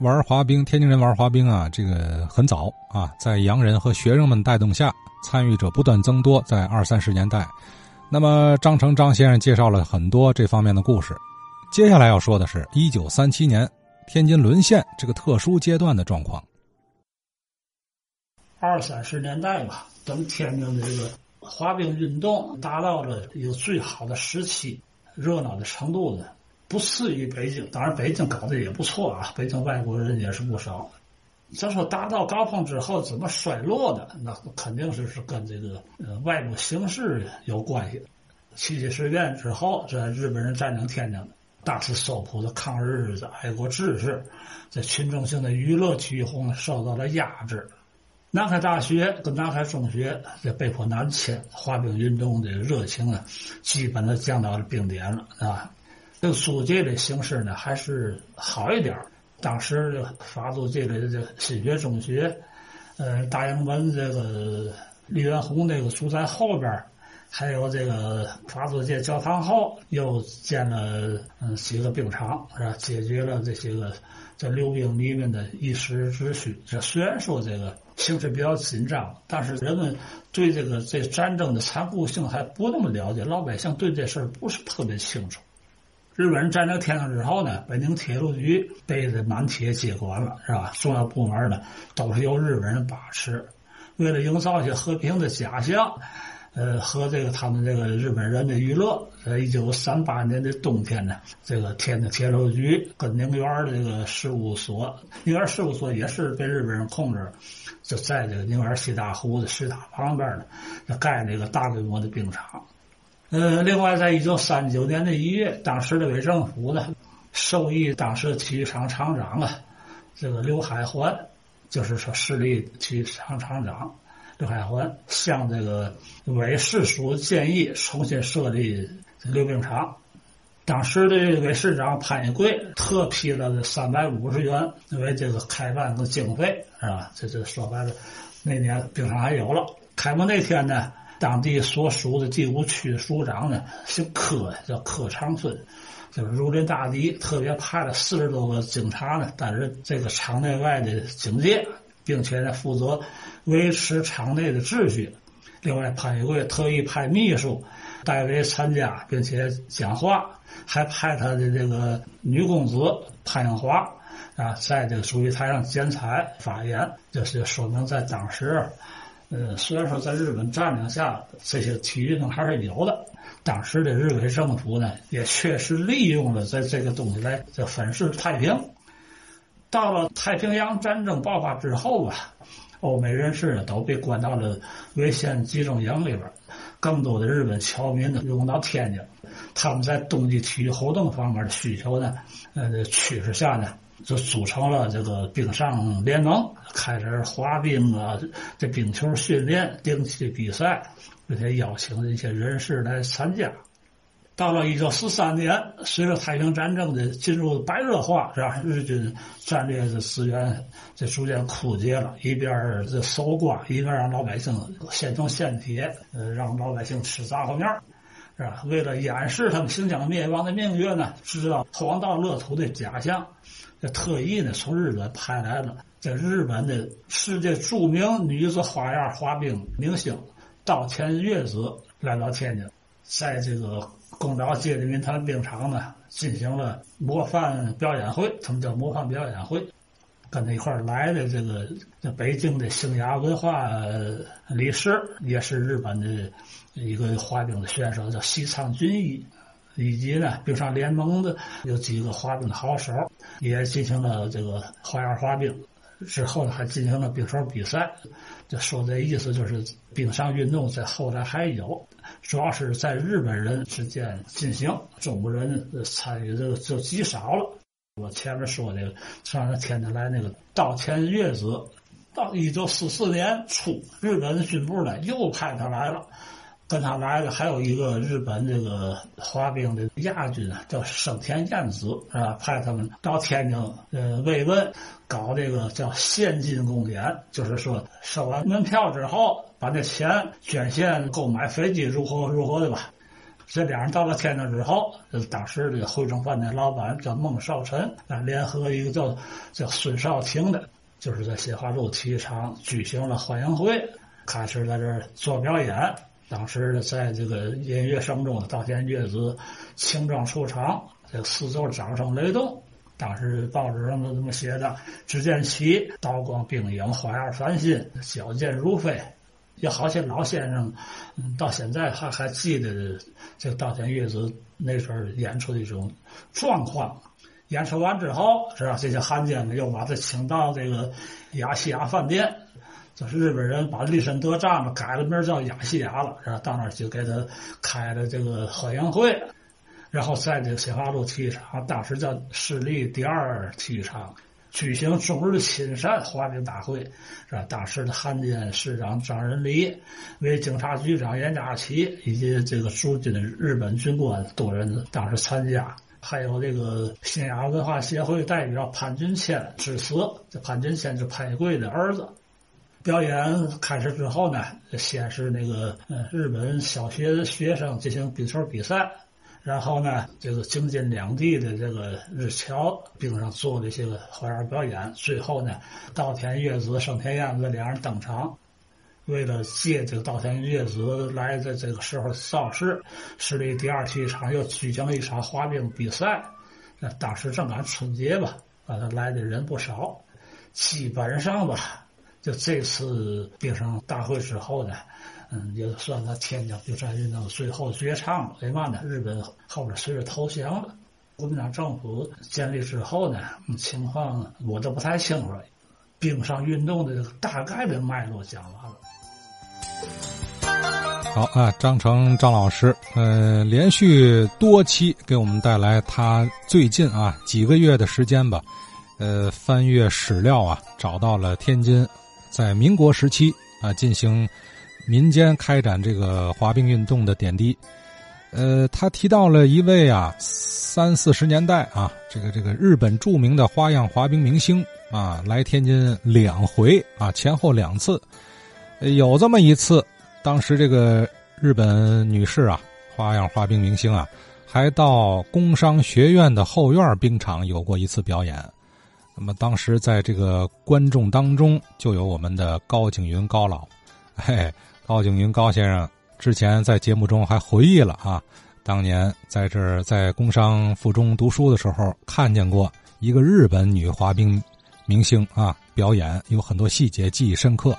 玩滑冰，天津人玩滑冰啊，这个很早啊，在洋人和学生们带动下，参与者不断增多。在二三十年代，那么张成张先生介绍了很多这方面的故事。接下来要说的是一九三七年天津沦陷这个特殊阶段的状况。二三十年代吧，等天津的这个滑冰运动达到了一个最好的时期，热闹的程度呢。不次于北京，当然北京搞得也不错啊，北京外国人也是不少。咱说达到高峰之后怎么衰落的，那肯定是是跟这个呃外部形势有关系。七七事变之后，这日本人占领天津，大肆搜捕的抗日的爱国志士，在群众性的娱乐体育活动受到了压制。南开大学跟南开中学也被迫南迁，滑冰运动的热情啊，基本的降到了冰点了啊。这个租界的形式呢，还是好一点当时法租界的这新学中学，呃，大营门这个李元洪那个住在后边还有这个法租界教堂后又建了嗯几个冰场，是吧？解决了这些个这溜冰迷们的一时之需。这虽然说这个形势比较紧张，但是人们对这个这战争的残酷性还不那么了解，老百姓对这事儿不是特别清楚。日本人占领天津之后呢，北京铁路局被这满铁接管了，是吧？重要部门呢都是由日本人把持。为了营造一些和平的假象，呃，和这个他们这个日本人的娱乐，在一九三八年的冬天呢，这个天津铁路局跟宁园的这个事务所，宁园事务所也是被日本人控制，就在这个宁园西大湖的石塔旁边呢，就盖那个大规模的冰场。呃，另外，在一九三九年的一月，当时的伪政府呢，授意当时体育场厂长啊，这个刘海环，就是说市立体育场厂长刘海环，向这个伪市署建议重新设立溜冰场。当时的伪市长潘一贵特批了三百五十元为这个开办的经费，是吧？这这说白了，那年冰场还有了。开幕那天呢。当地所属的第五区的署长呢，姓柯，叫柯长春，就是如临大敌，特别派了四十多个警察呢，担任这个场内外的警戒，并且呢负责维持场内的秩序。另外，潘玉贵特意派秘书代为参加，并且讲话，还派他的这个女公子潘英华啊，在这个主席台上剪彩发言，就是说明在当时。呃，虽然说在日本占领下，这些体育运动还是有的。当时的日本政府呢，也确实利用了在这个东西来这粉饰太平。到了太平洋战争爆发之后啊，欧美人士呢都被关到了危险集中营里边，更多的日本侨民呢涌到天津。他们在冬季体育活动方面的需求呢，呃，趋势下呢。就组成了这个冰上联盟，开始滑冰啊，这冰球训练、定期比赛，而且邀请一些人士来参加。到了一九四三年，随着太平战争的进入白热化，是吧？日军战略的资源就逐渐枯竭了，一边这搜刮，一边让老百姓现成现铁，呃，让老百姓吃杂货面是吧？为了掩饰他们行将灭亡的命运呢，制造黄道乐土的假象。这特意呢，从日本派来了这日本的世界著名女子花样滑冰明星稻田月子来到天津，在这个宫岛街的民团冰场呢，进行了模范表演会。他们叫模范表演会，跟他一块来的这个北京的星雅文化理事，也是日本的一个滑冰的选手，叫西仓俊一。以及呢，冰上联盟的有几个滑冰的好手，也进行了这个花样滑冰。之后呢，还进行了冰球比赛。就说这意思，就是冰上运动在后来还有，主要是在日本人之间进行，中国人参与这个就极少了。我前面说这个，上天津来那个稻田月子，到一九四四年初，日本的军部呢又派他来了。跟他来的还有一个日本这个滑冰的亚军啊，叫生田健子，是吧？派他们到天津呃慰问，搞这个叫现金公演，就是说收完门票之后，把那钱捐献购买飞机，如何如何的吧。这俩人到了天津之后，当时这个汇中饭店老板叫孟少臣，联合一个叫叫孙少廷的，就是在新华路体育场举行了欢迎会，开始在这儿做表演。当时在这个音乐声中，稻田乐子轻装出场，这四周掌声雷动。当时报纸上都这么写的：“只见其刀光兵影，花样翻新，矫健如飞。”有好些老先生，到现在还还记得这稻田乐子那时候演出的一种状况。演出完之后，是吧？这些汉奸呢又把他请到这个亚细亚饭店，就是日本人把利申德站嘛改了名叫亚细亚了，是吧？到那儿就给他开了这个欢迎会，然后在这个新华路体育场，当时叫市立第二体育场。举行中日亲善滑冰大会，是吧？当时的汉奸市长张仁礼、为警察局长严家琪以及这个驻军的日本军官多人当时参加，还有这个新亚文化协会代表潘俊谦致辞。这潘俊谦是潘贵的儿子。表演开始之后呢，先是那个嗯日本小学的学生进行冰球比赛。然后呢，这个京津两地的这个日侨冰上做的一些个花样表演。最后呢，稻田月子、盛田燕子两人登场，为了借这个稻田月子来的这个时候造势，市立第二体育场又举行了一场滑冰比赛。那当时正赶春节吧，啊，来的人不少。基本上吧，就这次冰上大会之后呢。嗯，也算他天津就战运动最后绝唱了。为嘛呢？日本后边随着投降了，国民党政府建立之后呢，情况我都不太清楚了。冰上运动的大概的脉络讲完了。好啊，张成张老师，呃，连续多期给我们带来他最近啊几个月的时间吧，呃，翻阅史料啊，找到了天津在民国时期啊进行。民间开展这个滑冰运动的点滴，呃，他提到了一位啊，三四十年代啊，这个这个日本著名的花样滑冰明星啊，来天津两回啊，前后两次，有这么一次，当时这个日本女士啊，花样滑冰明星啊，还到工商学院的后院冰场有过一次表演，那么当时在这个观众当中就有我们的高景云高老，嘿。高景云高先生之前在节目中还回忆了啊，当年在这儿在工商附中读书的时候，看见过一个日本女滑冰明星啊表演，有很多细节记忆深刻。